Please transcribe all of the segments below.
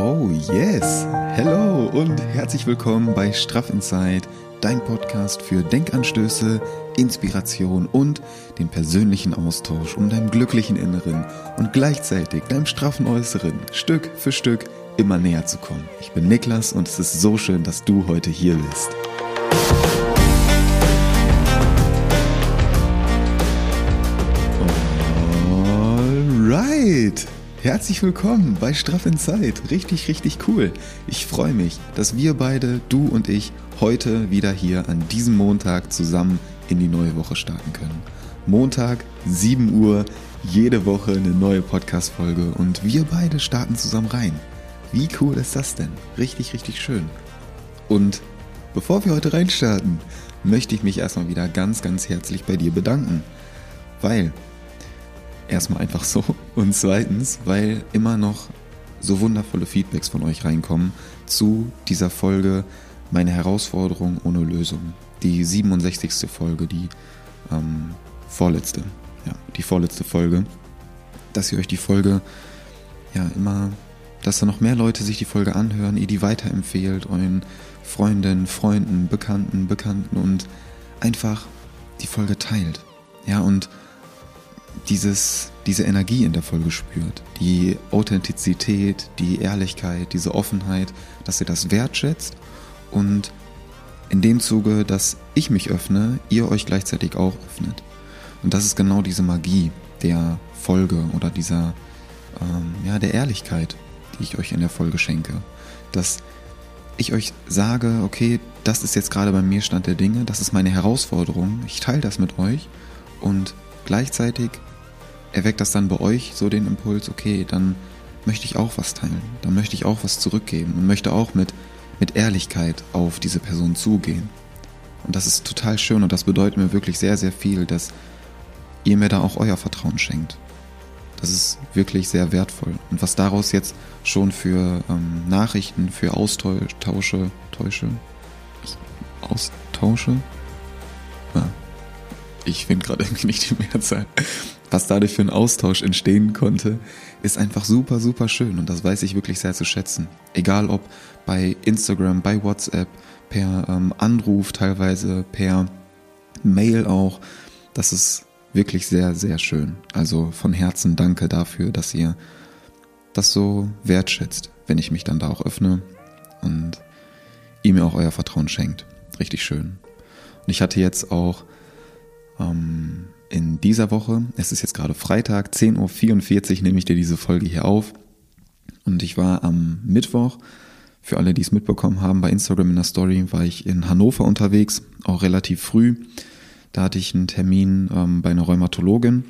Oh yes! Hello und herzlich willkommen bei Straff Inside, dein Podcast für Denkanstöße, Inspiration und den persönlichen Austausch, um deinem glücklichen Inneren und gleichzeitig deinem straffen Äußeren Stück für Stück immer näher zu kommen. Ich bin Niklas und es ist so schön, dass du heute hier bist. Alright! Herzlich willkommen bei Straff in Zeit. Richtig, richtig cool. Ich freue mich, dass wir beide, du und ich, heute wieder hier an diesem Montag zusammen in die neue Woche starten können. Montag, 7 Uhr, jede Woche eine neue Podcast-Folge und wir beide starten zusammen rein. Wie cool ist das denn? Richtig, richtig schön. Und bevor wir heute reinstarten, möchte ich mich erstmal wieder ganz, ganz herzlich bei dir bedanken. Weil Erstmal einfach so. Und zweitens, weil immer noch so wundervolle Feedbacks von euch reinkommen zu dieser Folge Meine Herausforderung ohne Lösung. Die 67. Folge, die ähm, vorletzte. Ja, die vorletzte Folge. Dass ihr euch die Folge ja immer, dass da noch mehr Leute sich die Folge anhören, ihr die weiterempfehlt, euren Freundinnen, Freunden, Bekannten, Bekannten und einfach die Folge teilt. Ja, und dieses, diese Energie in der Folge spürt. Die Authentizität, die Ehrlichkeit, diese Offenheit, dass ihr das wertschätzt und in dem Zuge, dass ich mich öffne, ihr euch gleichzeitig auch öffnet. Und das ist genau diese Magie der Folge oder dieser, ähm, ja, der Ehrlichkeit, die ich euch in der Folge schenke. Dass ich euch sage, okay, das ist jetzt gerade bei mir Stand der Dinge, das ist meine Herausforderung, ich teile das mit euch und gleichzeitig erweckt das dann bei euch so den Impuls, okay, dann möchte ich auch was teilen, dann möchte ich auch was zurückgeben und möchte auch mit, mit Ehrlichkeit auf diese Person zugehen. Und das ist total schön und das bedeutet mir wirklich sehr, sehr viel, dass ihr mir da auch euer Vertrauen schenkt. Das ist wirklich sehr wertvoll. Und was daraus jetzt schon für ähm, Nachrichten, für Austausche, Täusche, Austausche? Ja. Ich finde gerade irgendwie nicht die Mehrzahl was dadurch für ein Austausch entstehen konnte, ist einfach super, super schön und das weiß ich wirklich sehr zu schätzen. Egal ob bei Instagram, bei WhatsApp, per ähm, Anruf teilweise, per Mail auch, das ist wirklich sehr, sehr schön. Also von Herzen danke dafür, dass ihr das so wertschätzt, wenn ich mich dann da auch öffne und ihr mir auch euer Vertrauen schenkt. Richtig schön. Und ich hatte jetzt auch ähm, in dieser Woche, es ist jetzt gerade Freitag, 10.44 Uhr nehme ich dir diese Folge hier auf. Und ich war am Mittwoch, für alle, die es mitbekommen haben, bei Instagram in der Story war ich in Hannover unterwegs, auch relativ früh. Da hatte ich einen Termin ähm, bei einer Rheumatologin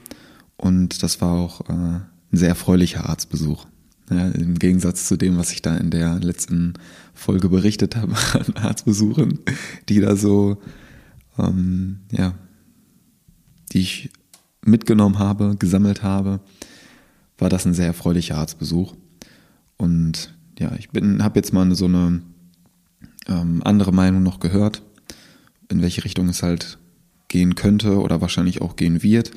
und das war auch äh, ein sehr erfreulicher Arztbesuch. Ja, Im Gegensatz zu dem, was ich da in der letzten Folge berichtet habe an Arztbesuchen, die da so ähm, ja, die ich mitgenommen habe, gesammelt habe, war das ein sehr erfreulicher Arztbesuch. Und ja, ich habe jetzt mal so eine ähm, andere Meinung noch gehört, in welche Richtung es halt gehen könnte oder wahrscheinlich auch gehen wird.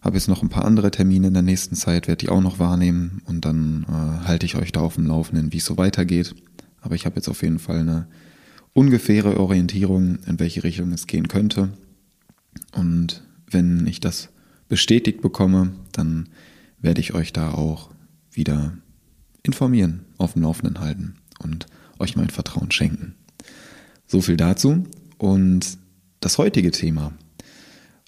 Habe jetzt noch ein paar andere Termine in der nächsten Zeit, werde die auch noch wahrnehmen und dann äh, halte ich euch da auf dem Laufenden, wie es so weitergeht. Aber ich habe jetzt auf jeden Fall eine ungefähre Orientierung, in welche Richtung es gehen könnte. Und wenn ich das bestätigt bekomme, dann werde ich euch da auch wieder informieren, auf dem Laufenden halten und euch mein Vertrauen schenken. So viel dazu. Und das heutige Thema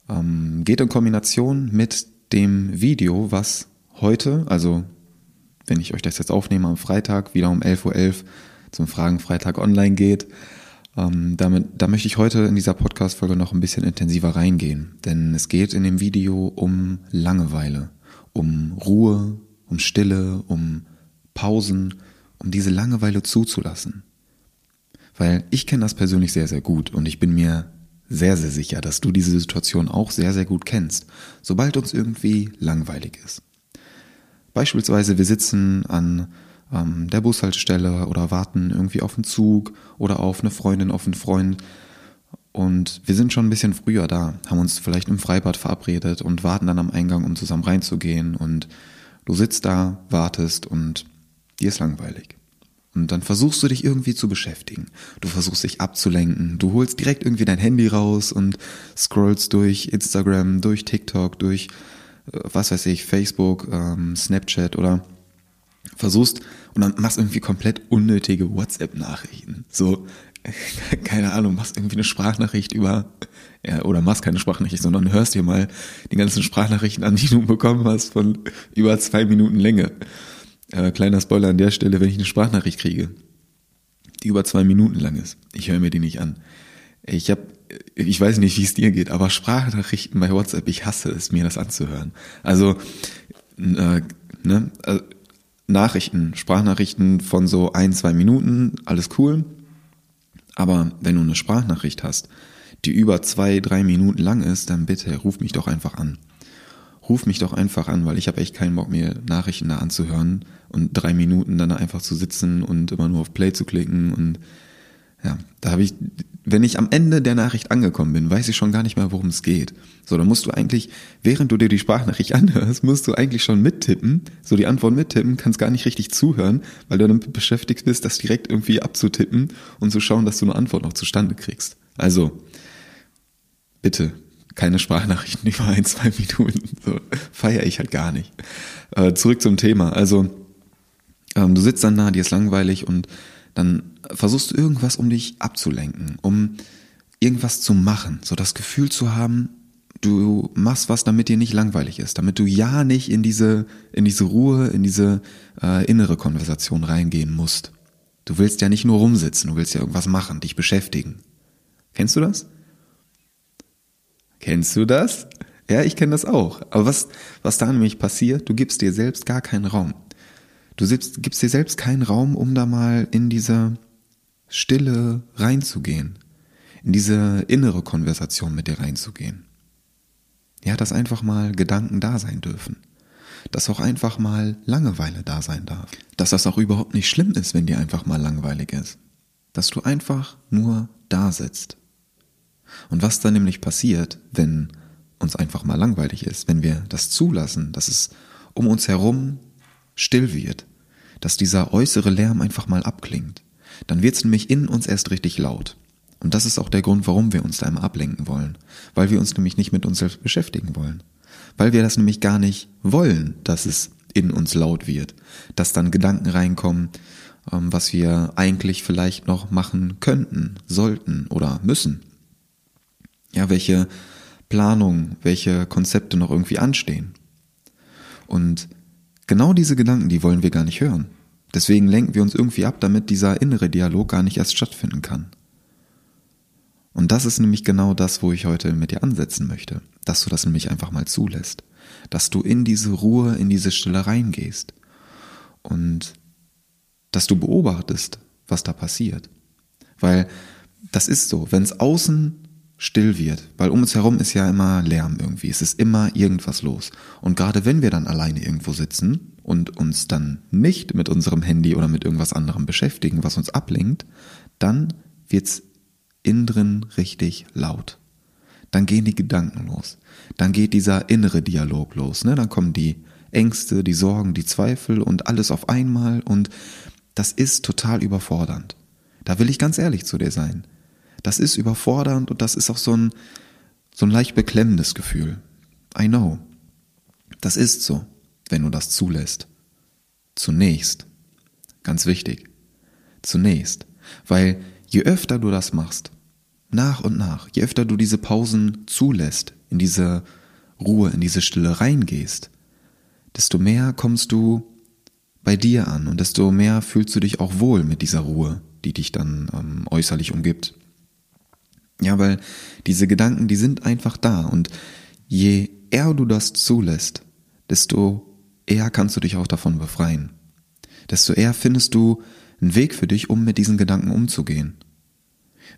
ähm, geht in Kombination mit dem Video, was heute, also wenn ich euch das jetzt aufnehme am Freitag, wieder um 11.11 Uhr zum Fragenfreitag online geht, ähm, damit, da möchte ich heute in dieser Podcast-Folge noch ein bisschen intensiver reingehen, denn es geht in dem Video um Langeweile, um Ruhe, um Stille, um Pausen, um diese Langeweile zuzulassen. Weil ich kenne das persönlich sehr, sehr gut und ich bin mir sehr, sehr sicher, dass du diese Situation auch sehr, sehr gut kennst, sobald uns irgendwie langweilig ist. Beispielsweise wir sitzen an ähm, der Bushaltestelle oder warten irgendwie auf einen Zug oder auf eine Freundin, auf einen Freund. Und wir sind schon ein bisschen früher da, haben uns vielleicht im Freibad verabredet und warten dann am Eingang, um zusammen reinzugehen. Und du sitzt da, wartest und dir ist langweilig. Und dann versuchst du dich irgendwie zu beschäftigen. Du versuchst dich abzulenken. Du holst direkt irgendwie dein Handy raus und scrollst durch Instagram, durch TikTok, durch äh, was weiß ich, Facebook, ähm, Snapchat oder versuchst und dann machst irgendwie komplett unnötige WhatsApp-Nachrichten. So, keine Ahnung, machst irgendwie eine Sprachnachricht über, ja, oder machst keine Sprachnachricht, sondern hörst dir mal die ganzen Sprachnachrichten an, die du bekommen hast von über zwei Minuten Länge. Äh, kleiner Spoiler an der Stelle, wenn ich eine Sprachnachricht kriege, die über zwei Minuten lang ist, ich höre mir die nicht an. Ich habe, ich weiß nicht, wie es dir geht, aber Sprachnachrichten bei WhatsApp, ich hasse es, mir das anzuhören. Also, äh, ne, äh, Nachrichten, Sprachnachrichten von so ein, zwei Minuten, alles cool. Aber wenn du eine Sprachnachricht hast, die über zwei, drei Minuten lang ist, dann bitte ruf mich doch einfach an. Ruf mich doch einfach an, weil ich habe echt keinen Bock, mir Nachrichten da anzuhören und drei Minuten dann einfach zu sitzen und immer nur auf Play zu klicken und ja, da habe ich, wenn ich am Ende der Nachricht angekommen bin, weiß ich schon gar nicht mehr, worum es geht. So, dann musst du eigentlich, während du dir die Sprachnachricht anhörst, musst du eigentlich schon mittippen, so die Antwort mittippen, kannst gar nicht richtig zuhören, weil du damit beschäftigt bist, das direkt irgendwie abzutippen und zu schauen, dass du eine Antwort noch zustande kriegst. Also, bitte, keine Sprachnachrichten über ein, zwei Minuten. So, feiere ich halt gar nicht. Äh, zurück zum Thema. Also, ähm, du sitzt dann da, dir ist langweilig und dann versuchst du irgendwas, um dich abzulenken, um irgendwas zu machen, so das Gefühl zu haben, du machst was, damit dir nicht langweilig ist, damit du ja nicht in diese, in diese Ruhe, in diese äh, innere Konversation reingehen musst. Du willst ja nicht nur rumsitzen, du willst ja irgendwas machen, dich beschäftigen. Kennst du das? Kennst du das? Ja, ich kenne das auch. Aber was, was da nämlich passiert, du gibst dir selbst gar keinen Raum. Du gibst, gibst dir selbst keinen Raum, um da mal in diese Stille reinzugehen, in diese innere Konversation mit dir reinzugehen. Ja, dass einfach mal Gedanken da sein dürfen. Dass auch einfach mal Langeweile da sein darf. Dass das auch überhaupt nicht schlimm ist, wenn dir einfach mal langweilig ist. Dass du einfach nur da sitzt. Und was dann nämlich passiert, wenn uns einfach mal langweilig ist, wenn wir das zulassen, dass es um uns herum still wird, dass dieser äußere Lärm einfach mal abklingt, dann wird es nämlich in uns erst richtig laut. Und das ist auch der Grund, warum wir uns da immer ablenken wollen, weil wir uns nämlich nicht mit uns selbst beschäftigen wollen, weil wir das nämlich gar nicht wollen, dass es in uns laut wird, dass dann Gedanken reinkommen, ähm, was wir eigentlich vielleicht noch machen könnten, sollten oder müssen. Ja, welche Planung, welche Konzepte noch irgendwie anstehen. Und Genau diese Gedanken, die wollen wir gar nicht hören. Deswegen lenken wir uns irgendwie ab, damit dieser innere Dialog gar nicht erst stattfinden kann. Und das ist nämlich genau das, wo ich heute mit dir ansetzen möchte, dass du das nämlich einfach mal zulässt, dass du in diese Ruhe, in diese Stille reingehst und dass du beobachtest, was da passiert. Weil das ist so, wenn es außen still wird, weil um uns herum ist ja immer Lärm irgendwie, es ist immer irgendwas los. Und gerade wenn wir dann alleine irgendwo sitzen und uns dann nicht mit unserem Handy oder mit irgendwas anderem beschäftigen, was uns ablenkt, dann wird's innen drin richtig laut. Dann gehen die Gedanken los. Dann geht dieser innere Dialog los. Ne? Dann kommen die Ängste, die Sorgen, die Zweifel und alles auf einmal und das ist total überfordernd. Da will ich ganz ehrlich zu dir sein. Das ist überfordernd und das ist auch so ein, so ein leicht beklemmendes Gefühl. I know. Das ist so, wenn du das zulässt. Zunächst. Ganz wichtig. Zunächst. Weil je öfter du das machst, nach und nach, je öfter du diese Pausen zulässt, in diese Ruhe, in diese Stille reingehst, desto mehr kommst du bei dir an und desto mehr fühlst du dich auch wohl mit dieser Ruhe, die dich dann ähm, äußerlich umgibt. Ja, weil diese Gedanken, die sind einfach da und je eher du das zulässt, desto eher kannst du dich auch davon befreien. Desto eher findest du einen Weg für dich, um mit diesen Gedanken umzugehen.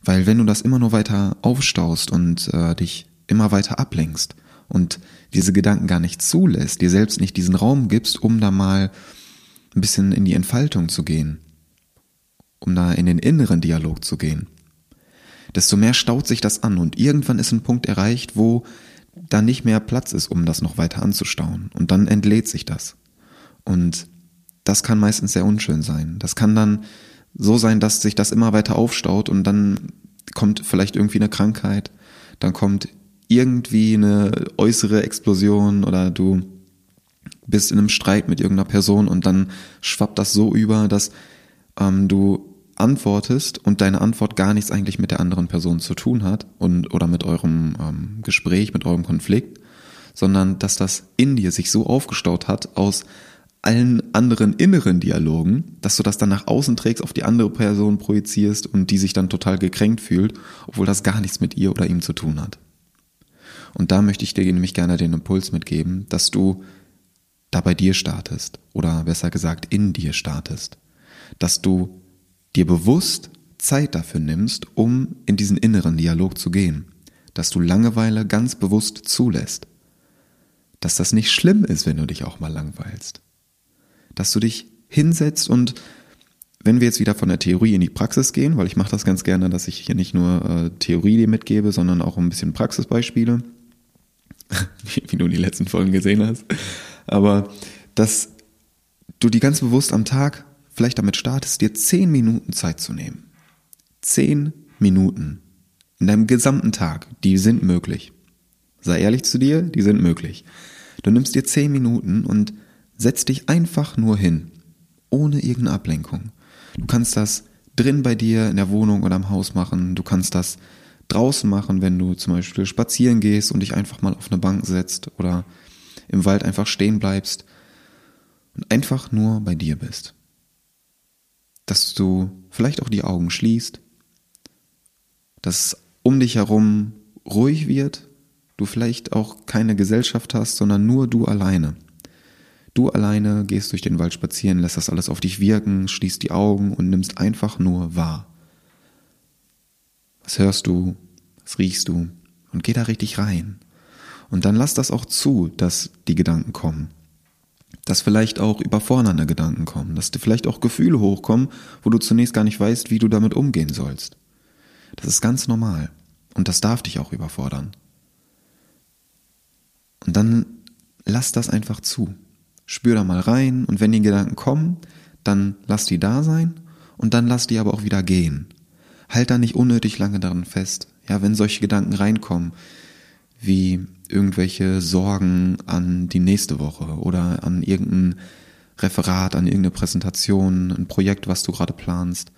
Weil wenn du das immer nur weiter aufstaust und äh, dich immer weiter ablenkst und diese Gedanken gar nicht zulässt, dir selbst nicht diesen Raum gibst, um da mal ein bisschen in die Entfaltung zu gehen, um da in den inneren Dialog zu gehen, desto mehr staut sich das an und irgendwann ist ein Punkt erreicht, wo da nicht mehr Platz ist, um das noch weiter anzustauen. Und dann entlädt sich das. Und das kann meistens sehr unschön sein. Das kann dann so sein, dass sich das immer weiter aufstaut und dann kommt vielleicht irgendwie eine Krankheit, dann kommt irgendwie eine äußere Explosion oder du bist in einem Streit mit irgendeiner Person und dann schwappt das so über, dass ähm, du antwortest und deine Antwort gar nichts eigentlich mit der anderen Person zu tun hat und oder mit eurem ähm, Gespräch, mit eurem Konflikt, sondern dass das in dir sich so aufgestaut hat aus allen anderen inneren Dialogen, dass du das dann nach außen trägst, auf die andere Person projizierst und die sich dann total gekränkt fühlt, obwohl das gar nichts mit ihr oder ihm zu tun hat. Und da möchte ich dir nämlich gerne den Impuls mitgeben, dass du da bei dir startest oder besser gesagt in dir startest, dass du dir bewusst Zeit dafür nimmst, um in diesen inneren Dialog zu gehen, dass du Langeweile ganz bewusst zulässt, dass das nicht schlimm ist, wenn du dich auch mal langweilst, dass du dich hinsetzt und wenn wir jetzt wieder von der Theorie in die Praxis gehen, weil ich mache das ganz gerne, dass ich hier nicht nur äh, Theorie dir mitgebe, sondern auch ein bisschen Praxisbeispiele, wie, du die letzten Folgen gesehen hast, aber dass du die ganz bewusst am Tag vielleicht damit startest, dir zehn Minuten Zeit zu nehmen. Zehn Minuten in deinem gesamten Tag, die sind möglich. Sei ehrlich zu dir, die sind möglich. Du nimmst dir zehn Minuten und setzt dich einfach nur hin, ohne irgendeine Ablenkung. Du kannst das drin bei dir in der Wohnung oder im Haus machen. Du kannst das draußen machen, wenn du zum Beispiel spazieren gehst und dich einfach mal auf eine Bank setzt oder im Wald einfach stehen bleibst und einfach nur bei dir bist dass du vielleicht auch die Augen schließt, dass um dich herum ruhig wird, du vielleicht auch keine Gesellschaft hast, sondern nur du alleine. Du alleine gehst durch den Wald spazieren, lässt das alles auf dich wirken, schließt die Augen und nimmst einfach nur wahr. Was hörst du? Was riechst du? Und geh da richtig rein. Und dann lass das auch zu, dass die Gedanken kommen dass vielleicht auch überfordernde Gedanken kommen, dass dir vielleicht auch Gefühle hochkommen, wo du zunächst gar nicht weißt, wie du damit umgehen sollst. Das ist ganz normal und das darf dich auch überfordern. Und dann lass das einfach zu. Spür da mal rein und wenn die Gedanken kommen, dann lass die da sein und dann lass die aber auch wieder gehen. Halt da nicht unnötig lange daran fest. Ja, wenn solche Gedanken reinkommen, wie irgendwelche Sorgen an die nächste Woche oder an irgendein Referat, an irgendeine Präsentation, ein Projekt, was du gerade planst.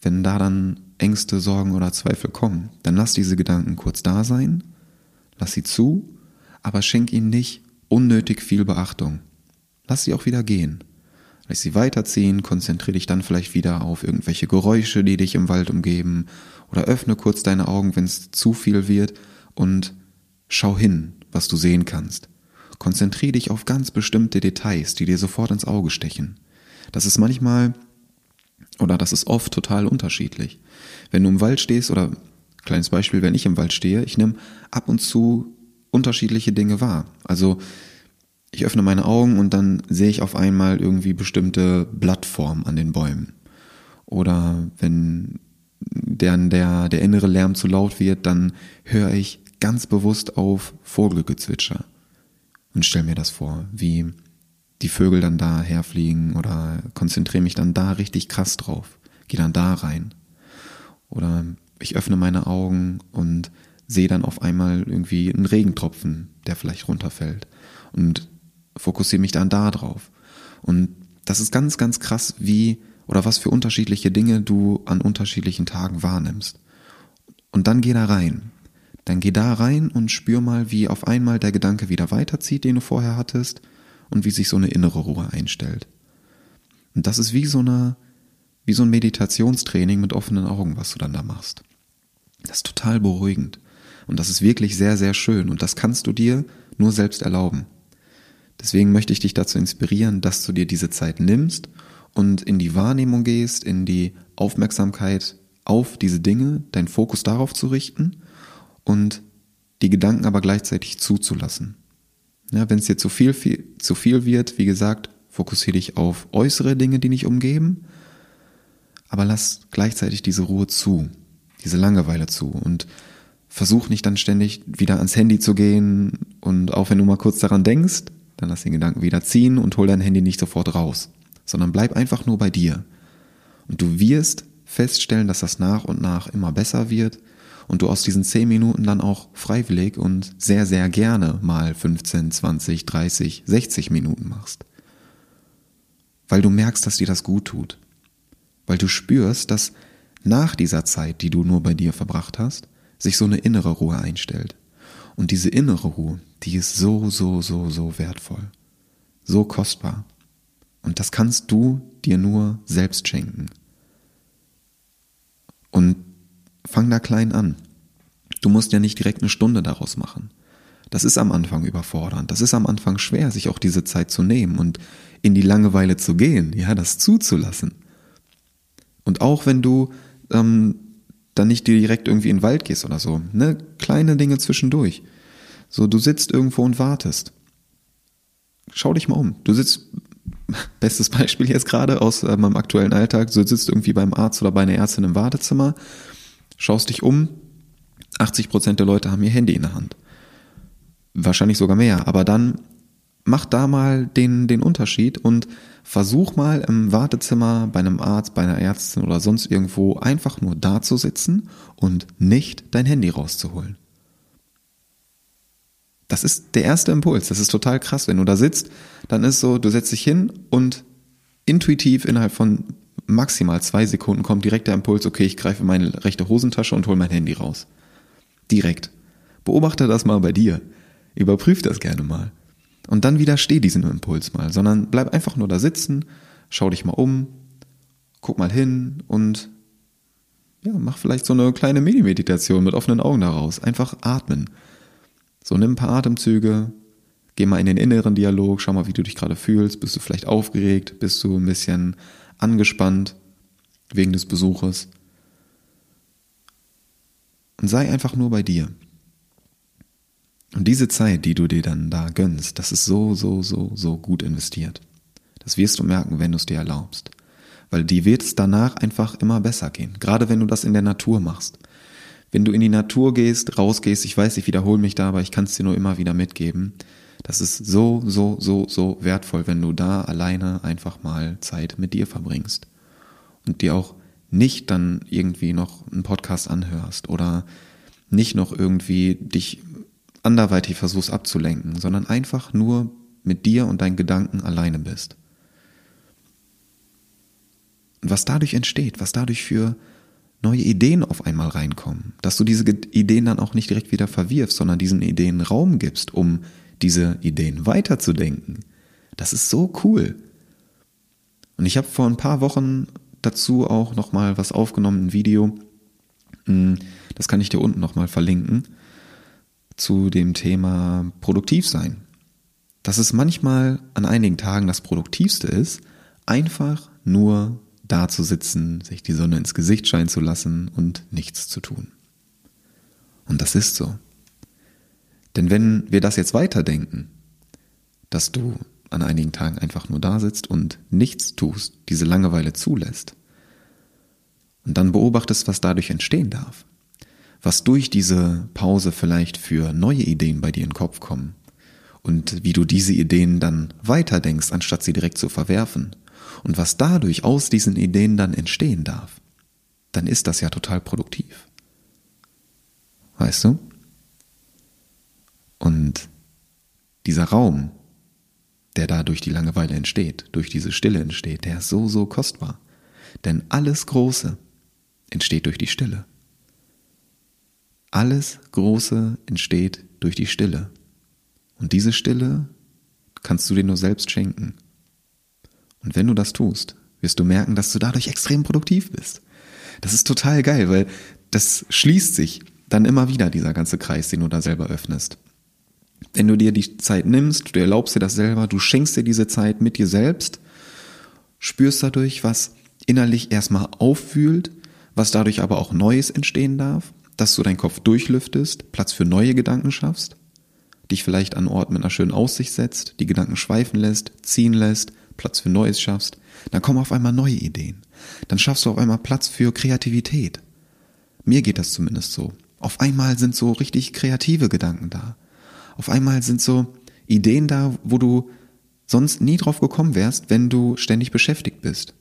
Wenn da dann Ängste, Sorgen oder Zweifel kommen, dann lass diese Gedanken kurz da sein, lass sie zu, aber schenk ihnen nicht unnötig viel Beachtung. Lass sie auch wieder gehen. Lass sie weiterziehen, konzentriere dich dann vielleicht wieder auf irgendwelche Geräusche, die dich im Wald umgeben, oder öffne kurz deine Augen, wenn es zu viel wird, und schau hin, was du sehen kannst. Konzentriere dich auf ganz bestimmte Details, die dir sofort ins Auge stechen. Das ist manchmal oder das ist oft total unterschiedlich. Wenn du im Wald stehst oder kleines Beispiel, wenn ich im Wald stehe, ich nehme ab und zu unterschiedliche Dinge wahr. Also ich öffne meine Augen und dann sehe ich auf einmal irgendwie bestimmte Blattformen an den Bäumen. Oder wenn der, der, der innere Lärm zu laut wird, dann höre ich ganz bewusst auf Vogelgezwitscher und stell mir das vor, wie die Vögel dann da herfliegen oder konzentriere mich dann da richtig krass drauf, gehe dann da rein. Oder ich öffne meine Augen und sehe dann auf einmal irgendwie einen Regentropfen, der vielleicht runterfällt und fokussiere mich dann da drauf. Und das ist ganz, ganz krass, wie oder was für unterschiedliche Dinge du an unterschiedlichen Tagen wahrnimmst. Und dann geh da rein dann geh da rein und spür mal, wie auf einmal der Gedanke wieder weiterzieht, den du vorher hattest, und wie sich so eine innere Ruhe einstellt. Und das ist wie so eine, wie so ein Meditationstraining mit offenen Augen, was du dann da machst. Das ist total beruhigend. Und das ist wirklich sehr, sehr schön. Und das kannst du dir nur selbst erlauben. Deswegen möchte ich dich dazu inspirieren, dass du dir diese Zeit nimmst und in die Wahrnehmung gehst, in die Aufmerksamkeit auf diese Dinge, deinen Fokus darauf zu richten und die Gedanken aber gleichzeitig zuzulassen. Ja, wenn es dir zu viel, viel, zu viel wird, wie gesagt, fokussiere dich auf äußere Dinge, die dich umgeben, aber lass gleichzeitig diese Ruhe zu, diese Langeweile zu und versuch nicht dann ständig wieder ans Handy zu gehen und auch wenn du mal kurz daran denkst, dann lass den Gedanken wieder ziehen und hol dein Handy nicht sofort raus, sondern bleib einfach nur bei dir. Und du wirst feststellen, dass das nach und nach immer besser wird und du aus diesen 10 Minuten dann auch freiwillig und sehr, sehr gerne mal 15, 20, 30, 60 Minuten machst. Weil du merkst, dass dir das gut tut. Weil du spürst, dass nach dieser Zeit, die du nur bei dir verbracht hast, sich so eine innere Ruhe einstellt. Und diese innere Ruhe, die ist so, so, so, so wertvoll. So kostbar. Und das kannst du dir nur selbst schenken. Und fang da klein an. Du musst ja nicht direkt eine Stunde daraus machen. Das ist am Anfang überfordernd. Das ist am Anfang schwer, sich auch diese Zeit zu nehmen und in die Langeweile zu gehen, ja, das zuzulassen. Und auch wenn du ähm, dann nicht direkt irgendwie in den Wald gehst oder so, ne, kleine Dinge zwischendurch. So, du sitzt irgendwo und wartest. Schau dich mal um. Du sitzt, bestes Beispiel jetzt gerade aus äh, meinem aktuellen Alltag, du sitzt irgendwie beim Arzt oder bei einer Ärztin im Wartezimmer, schaust dich um, 80 Prozent der Leute haben ihr Handy in der Hand. Wahrscheinlich sogar mehr. Aber dann mach da mal den, den Unterschied und versuch mal im Wartezimmer bei einem Arzt, bei einer Ärztin oder sonst irgendwo einfach nur da zu sitzen und nicht dein Handy rauszuholen. Das ist der erste Impuls. Das ist total krass. Wenn du da sitzt, dann ist so, du setzt dich hin und intuitiv innerhalb von maximal zwei Sekunden kommt direkt der Impuls, okay, ich greife meine rechte Hosentasche und hole mein Handy raus. Direkt. Beobachte das mal bei dir. Überprüf das gerne mal. Und dann widersteh diesen Impuls mal, sondern bleib einfach nur da sitzen, schau dich mal um, guck mal hin und ja, mach vielleicht so eine kleine Mini-Meditation mit offenen Augen daraus. Einfach atmen. So nimm ein paar Atemzüge, geh mal in den inneren Dialog, schau mal, wie du dich gerade fühlst. Bist du vielleicht aufgeregt? Bist du ein bisschen angespannt wegen des Besuches? Und sei einfach nur bei dir. Und diese Zeit, die du dir dann da gönnst, das ist so, so, so, so gut investiert. Das wirst du merken, wenn du es dir erlaubst. Weil die wird es danach einfach immer besser gehen. Gerade wenn du das in der Natur machst. Wenn du in die Natur gehst, rausgehst, ich weiß, ich wiederhole mich da, aber ich kann es dir nur immer wieder mitgeben. Das ist so, so, so, so wertvoll, wenn du da alleine einfach mal Zeit mit dir verbringst. Und dir auch nicht dann irgendwie noch einen Podcast anhörst oder nicht noch irgendwie dich anderweitig versuchst abzulenken, sondern einfach nur mit dir und deinen Gedanken alleine bist. Und was dadurch entsteht, was dadurch für neue Ideen auf einmal reinkommen, dass du diese Ideen dann auch nicht direkt wieder verwirfst, sondern diesen Ideen Raum gibst, um diese Ideen weiterzudenken. Das ist so cool. Und ich habe vor ein paar Wochen dazu auch nochmal was aufgenommen, ein Video. Hm, das kann ich dir unten nochmal verlinken zu dem Thema produktiv sein. Dass es manchmal an einigen Tagen das Produktivste ist, einfach nur da zu sitzen, sich die Sonne ins Gesicht scheinen zu lassen und nichts zu tun. Und das ist so. Denn wenn wir das jetzt weiterdenken, dass du an einigen Tagen einfach nur da sitzt und nichts tust, diese Langeweile zulässt, und dann beobachtest, was dadurch entstehen darf, was durch diese Pause vielleicht für neue Ideen bei dir in den Kopf kommen und wie du diese Ideen dann weiterdenkst, anstatt sie direkt zu verwerfen und was dadurch aus diesen Ideen dann entstehen darf, dann ist das ja total produktiv. Weißt du? Und dieser Raum, der da durch die Langeweile entsteht, durch diese Stille entsteht, der ist so, so kostbar. Denn alles Große entsteht durch die Stille. Alles Große entsteht durch die Stille. Und diese Stille kannst du dir nur selbst schenken. Und wenn du das tust, wirst du merken, dass du dadurch extrem produktiv bist. Das ist total geil, weil das schließt sich dann immer wieder, dieser ganze Kreis, den du da selber öffnest. Wenn du dir die Zeit nimmst, du erlaubst dir das selber, du schenkst dir diese Zeit mit dir selbst, spürst dadurch, was innerlich erstmal auffühlt, was dadurch aber auch Neues entstehen darf dass du deinen Kopf durchlüftest, Platz für neue Gedanken schaffst, dich vielleicht an Ort mit einer schönen Aussicht setzt, die Gedanken schweifen lässt, ziehen lässt, Platz für Neues schaffst, dann kommen auf einmal neue Ideen. Dann schaffst du auf einmal Platz für Kreativität. Mir geht das zumindest so. Auf einmal sind so richtig kreative Gedanken da. Auf einmal sind so Ideen da, wo du sonst nie drauf gekommen wärst, wenn du ständig beschäftigt bist.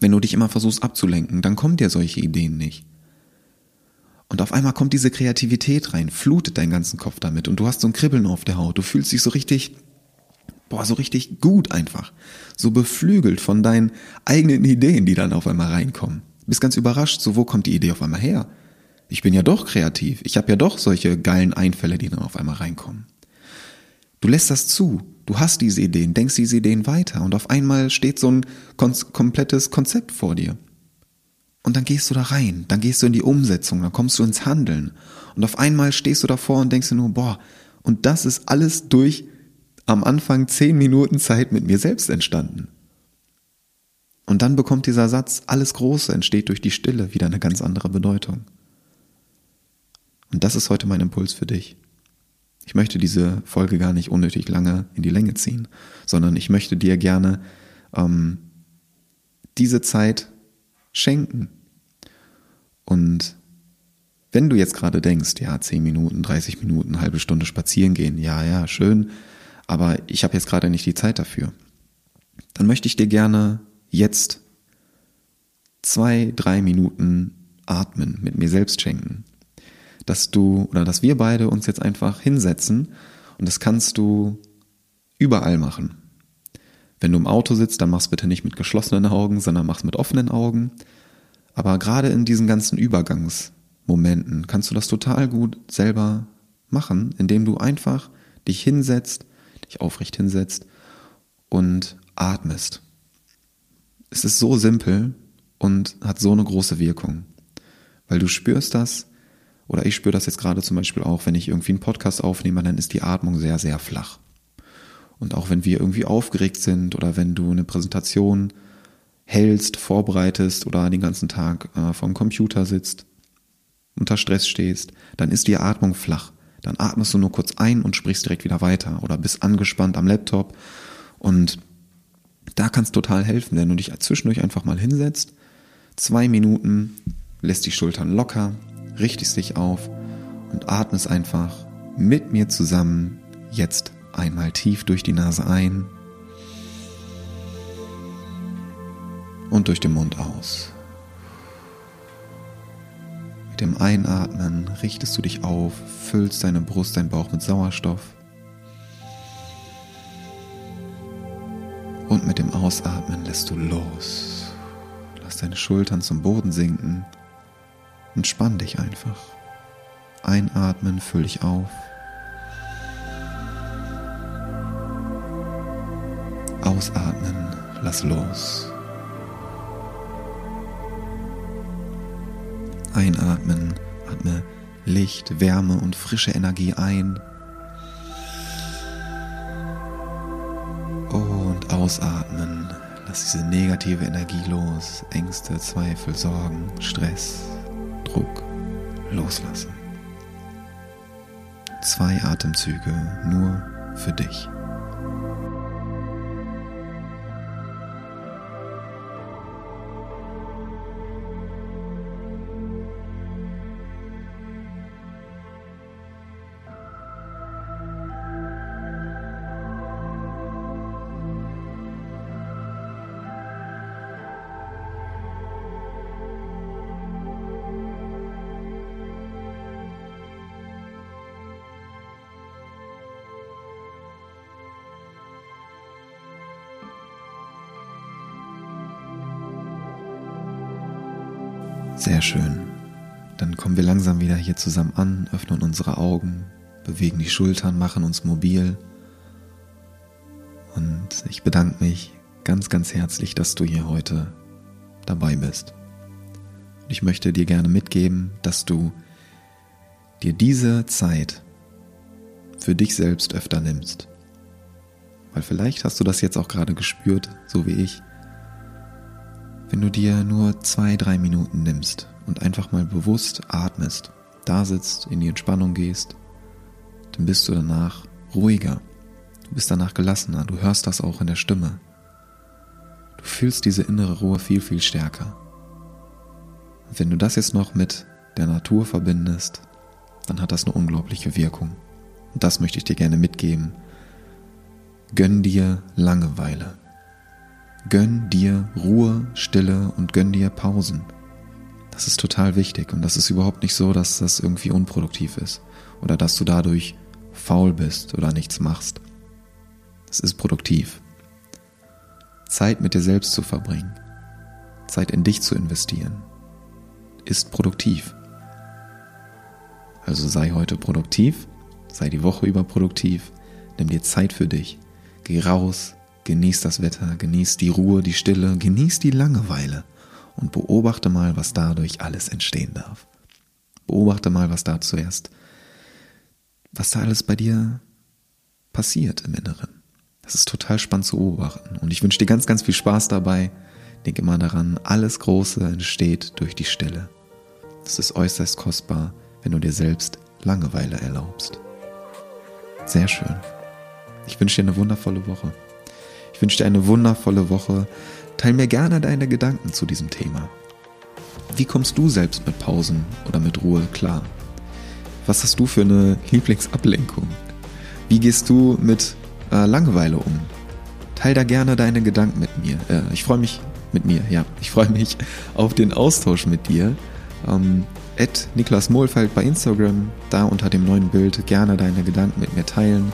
Wenn du dich immer versuchst abzulenken, dann kommen dir solche Ideen nicht. Und auf einmal kommt diese Kreativität rein, flutet deinen ganzen Kopf damit und du hast so ein Kribbeln auf der Haut. Du fühlst dich so richtig, boah, so richtig gut einfach. So beflügelt von deinen eigenen Ideen, die dann auf einmal reinkommen. Bist ganz überrascht, so wo kommt die Idee auf einmal her? Ich bin ja doch kreativ. Ich habe ja doch solche geilen Einfälle, die dann auf einmal reinkommen. Du lässt das zu. Du hast diese Ideen, denkst diese Ideen weiter und auf einmal steht so ein komplettes Konzept vor dir. Und dann gehst du da rein, dann gehst du in die Umsetzung, dann kommst du ins Handeln. Und auf einmal stehst du davor und denkst dir nur, boah, und das ist alles durch am Anfang zehn Minuten Zeit mit mir selbst entstanden. Und dann bekommt dieser Satz, alles Große entsteht durch die Stille, wieder eine ganz andere Bedeutung. Und das ist heute mein Impuls für dich. Ich möchte diese Folge gar nicht unnötig lange in die Länge ziehen, sondern ich möchte dir gerne ähm, diese Zeit schenken, und wenn du jetzt gerade denkst, ja, 10 Minuten, 30 Minuten, halbe Stunde spazieren gehen, ja, ja, schön, aber ich habe jetzt gerade nicht die Zeit dafür, dann möchte ich dir gerne jetzt zwei, drei Minuten atmen, mit mir selbst schenken. Dass du oder dass wir beide uns jetzt einfach hinsetzen und das kannst du überall machen. Wenn du im Auto sitzt, dann mach's bitte nicht mit geschlossenen Augen, sondern mach's mit offenen Augen. Aber gerade in diesen ganzen Übergangsmomenten kannst du das total gut selber machen, indem du einfach dich hinsetzt, dich aufrecht hinsetzt und atmest. Es ist so simpel und hat so eine große Wirkung, weil du spürst das, oder ich spüre das jetzt gerade zum Beispiel auch, wenn ich irgendwie einen Podcast aufnehme, dann ist die Atmung sehr, sehr flach. Und auch wenn wir irgendwie aufgeregt sind oder wenn du eine Präsentation hältst, vorbereitest oder den ganzen Tag äh, vom Computer sitzt, unter Stress stehst, dann ist die Atmung flach. Dann atmest du nur kurz ein und sprichst direkt wieder weiter oder bist angespannt am Laptop und da kannst total helfen, wenn du dich zwischendurch einfach mal hinsetzt, zwei Minuten, lässt die Schultern locker, richtest dich auf und atmest einfach mit mir zusammen jetzt einmal tief durch die Nase ein und durch den Mund aus. Mit dem Einatmen richtest du dich auf, füllst deine Brust, dein Bauch mit Sauerstoff. Und mit dem Ausatmen lässt du los. Lass deine Schultern zum Boden sinken und spann dich einfach. Einatmen, füll dich auf. Ausatmen, lass los. Einatmen, atme Licht, Wärme und frische Energie ein. Und ausatmen. Lass diese negative Energie los. Ängste, Zweifel, Sorgen, Stress, Druck loslassen. Zwei Atemzüge nur für dich. Sehr schön. Dann kommen wir langsam wieder hier zusammen an, öffnen unsere Augen, bewegen die Schultern, machen uns mobil. Und ich bedanke mich ganz, ganz herzlich, dass du hier heute dabei bist. Und ich möchte dir gerne mitgeben, dass du dir diese Zeit für dich selbst öfter nimmst. Weil vielleicht hast du das jetzt auch gerade gespürt, so wie ich, wenn du dir nur zwei, drei Minuten nimmst und einfach mal bewusst atmest, da sitzt, in die Entspannung gehst, dann bist du danach ruhiger. Du bist danach gelassener. Du hörst das auch in der Stimme. Du fühlst diese innere Ruhe viel, viel stärker. Und wenn du das jetzt noch mit der Natur verbindest, dann hat das eine unglaubliche Wirkung. Und das möchte ich dir gerne mitgeben, Gönn dir Langeweile. Gönn dir Ruhe, Stille und gönn dir Pausen. Das ist total wichtig und das ist überhaupt nicht so, dass das irgendwie unproduktiv ist oder dass du dadurch faul bist oder nichts machst. Es ist produktiv. Zeit mit dir selbst zu verbringen, Zeit in dich zu investieren, ist produktiv. Also sei heute produktiv, sei die Woche über produktiv, nimm dir Zeit für dich, geh raus, genieß das Wetter, genieß die Ruhe, die Stille, genieß die Langeweile und beobachte mal, was dadurch alles entstehen darf. Beobachte mal, was da zuerst, was da alles bei dir passiert im Inneren. Das ist total spannend zu beobachten und ich wünsche dir ganz, ganz viel Spaß dabei. Denk immer daran, alles Große entsteht durch die Stille. Es ist äußerst kostbar, wenn du dir selbst Langeweile erlaubst. Sehr schön. Ich wünsche dir eine wundervolle Woche. Ich wünsche dir eine wundervolle Woche. Teil mir gerne deine Gedanken zu diesem Thema. Wie kommst du selbst mit Pausen oder mit Ruhe klar? Was hast du für eine Lieblingsablenkung? Wie gehst du mit äh, Langeweile um? Teil da gerne deine Gedanken mit mir. Äh, ich freue mich mit mir, ja. Ich freue mich auf den Austausch mit dir. Ähm, Niklas Mohlfeld bei Instagram, da unter dem neuen Bild gerne deine Gedanken mit mir teilen.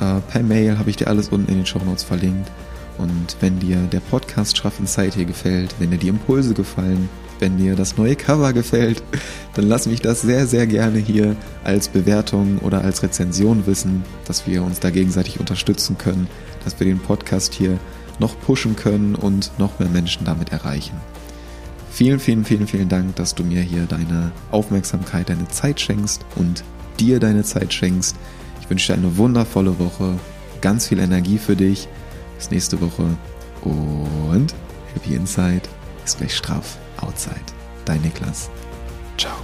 Äh, per Mail habe ich dir alles unten in den Show Notes verlinkt. Und wenn dir der Podcast Schraff in Zeit hier gefällt, wenn dir die Impulse gefallen, wenn dir das neue Cover gefällt, dann lass mich das sehr, sehr gerne hier als Bewertung oder als Rezension wissen, dass wir uns da gegenseitig unterstützen können, dass wir den Podcast hier noch pushen können und noch mehr Menschen damit erreichen. Vielen, vielen, vielen, vielen Dank, dass du mir hier deine Aufmerksamkeit, deine Zeit schenkst und dir deine Zeit schenkst. Ich wünsche dir eine wundervolle Woche, ganz viel Energie für dich. Bis nächste Woche und Happy Inside ist gleich straff Outside. Dein Niklas. Ciao.